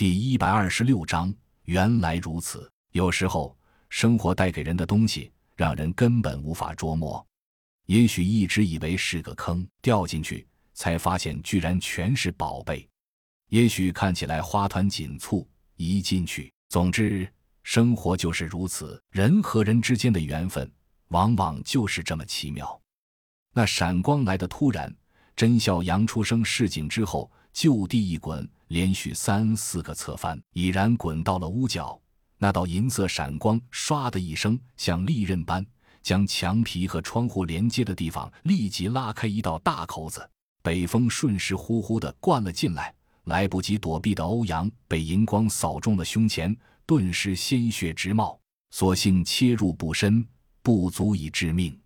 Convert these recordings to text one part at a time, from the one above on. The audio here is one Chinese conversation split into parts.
第一百二十六章，原来如此。有时候，生活带给人的东西，让人根本无法捉摸。也许一直以为是个坑，掉进去才发现居然全是宝贝；也许看起来花团锦簇，一进去……总之，生活就是如此。人和人之间的缘分，往往就是这么奇妙。那闪光来的突然，甄笑阳出生市井之后，就地一滚，连续三四个侧翻，已然滚到了屋角。那道银色闪光，唰的一声，像利刃般。将墙皮和窗户连接的地方立即拉开一道大口子，北风顺势呼呼地灌了进来。来不及躲避的欧阳被银光扫中了胸前，顿时鲜血直冒。所幸切入不深，不足以致命。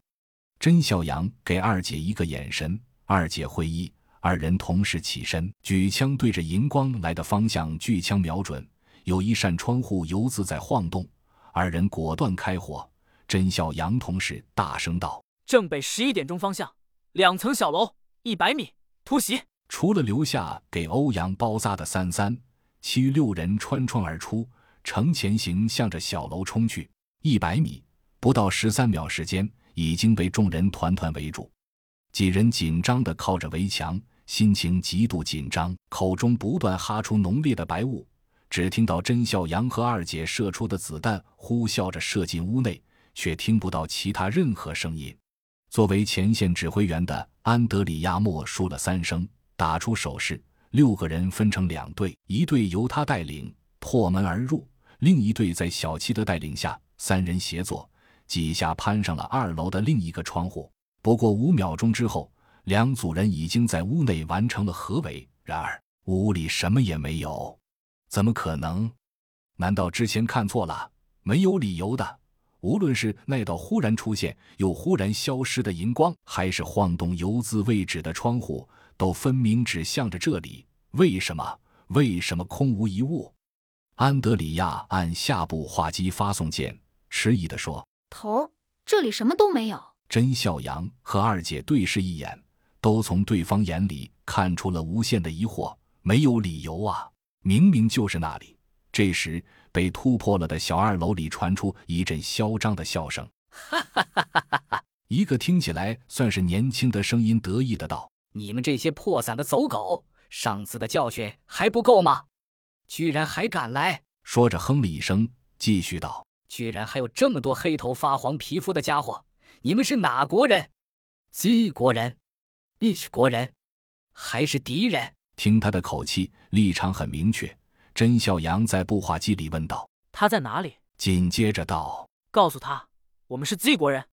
甄小阳给二姐一个眼神，二姐会意，二人同时起身，举枪对着银光来的方向举枪瞄准。有一扇窗户油渍在晃动，二人果断开火。甄孝阳同时大声道：“正北十一点钟方向，两层小楼，一百米突袭。”除了留下给欧阳包扎的三三，其余六人穿窗而出，呈前行，向着小楼冲去。一百米不到十三秒时间，已经被众人团团围住。几人紧张地靠着围墙，心情极度紧张，口中不断哈出浓烈的白雾。只听到甄孝阳和二姐射出的子弹呼啸着射进屋内。却听不到其他任何声音。作为前线指挥员的安德里亚默数了三声，打出手势。六个人分成两队，一队由他带领破门而入，另一队在小七的带领下，三人协作，几下攀上了二楼的另一个窗户。不过五秒钟之后，两组人已经在屋内完成了合围。然而屋里什么也没有，怎么可能？难道之前看错了？没有理由的。无论是那道忽然出现又忽然消失的荧光，还是晃动游资位置的窗户，都分明指向着这里。为什么？为什么空无一物？安德里亚按下部话机发送键，迟疑地说：“头，这里什么都没有。”甄笑阳和二姐对视一眼，都从对方眼里看出了无限的疑惑。没有理由啊，明明就是那里。这时。被突破了的小二楼里传出一阵嚣张的笑声，哈哈哈哈哈！一个听起来算是年轻的声音得意的道：“你们这些破散的走狗，上次的教训还不够吗？居然还敢来！”说着哼了一声，继续道：“居然还有这么多黑头发黄皮肤的家伙！你们是哪国人？姬国人、利氏国人，还是敌人？”听他的口气，立场很明确。甄孝阳在步话机里问道：“他在哪里？”紧接着道：“告诉他，我们是 Z 国人。”